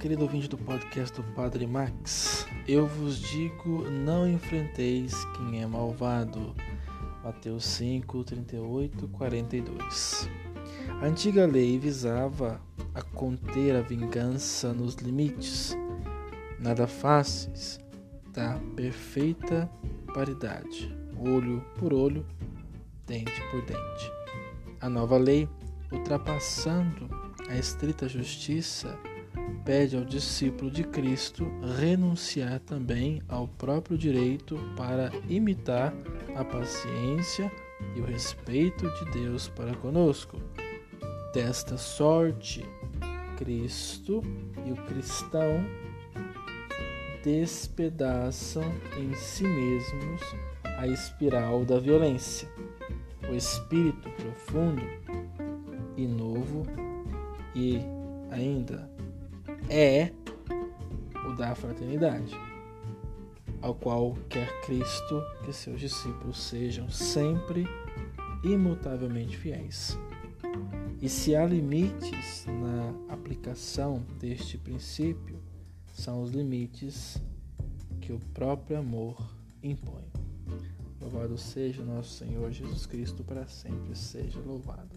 querido ouvinte do podcast do Padre Max. Eu vos digo: não enfrenteis quem é malvado. Mateus 5, 38, 42. A antiga lei visava a conter a vingança nos limites, nada fáceis, da perfeita paridade, olho por olho, dente por dente. A nova lei, ultrapassando a estrita justiça, pede ao discípulo de Cristo renunciar também ao próprio direito para imitar a paciência e o respeito de Deus para conosco. Desta sorte, Cristo e o cristão despedaçam em si mesmos a espiral da violência. O espírito profundo e novo e ainda é o da fraternidade, ao qual quer Cristo que seus discípulos sejam sempre imutavelmente fiéis. E se há limites na aplicação deste princípio, são os limites que o próprio amor impõe. Louvado seja nosso Senhor Jesus Cristo, para sempre seja louvado.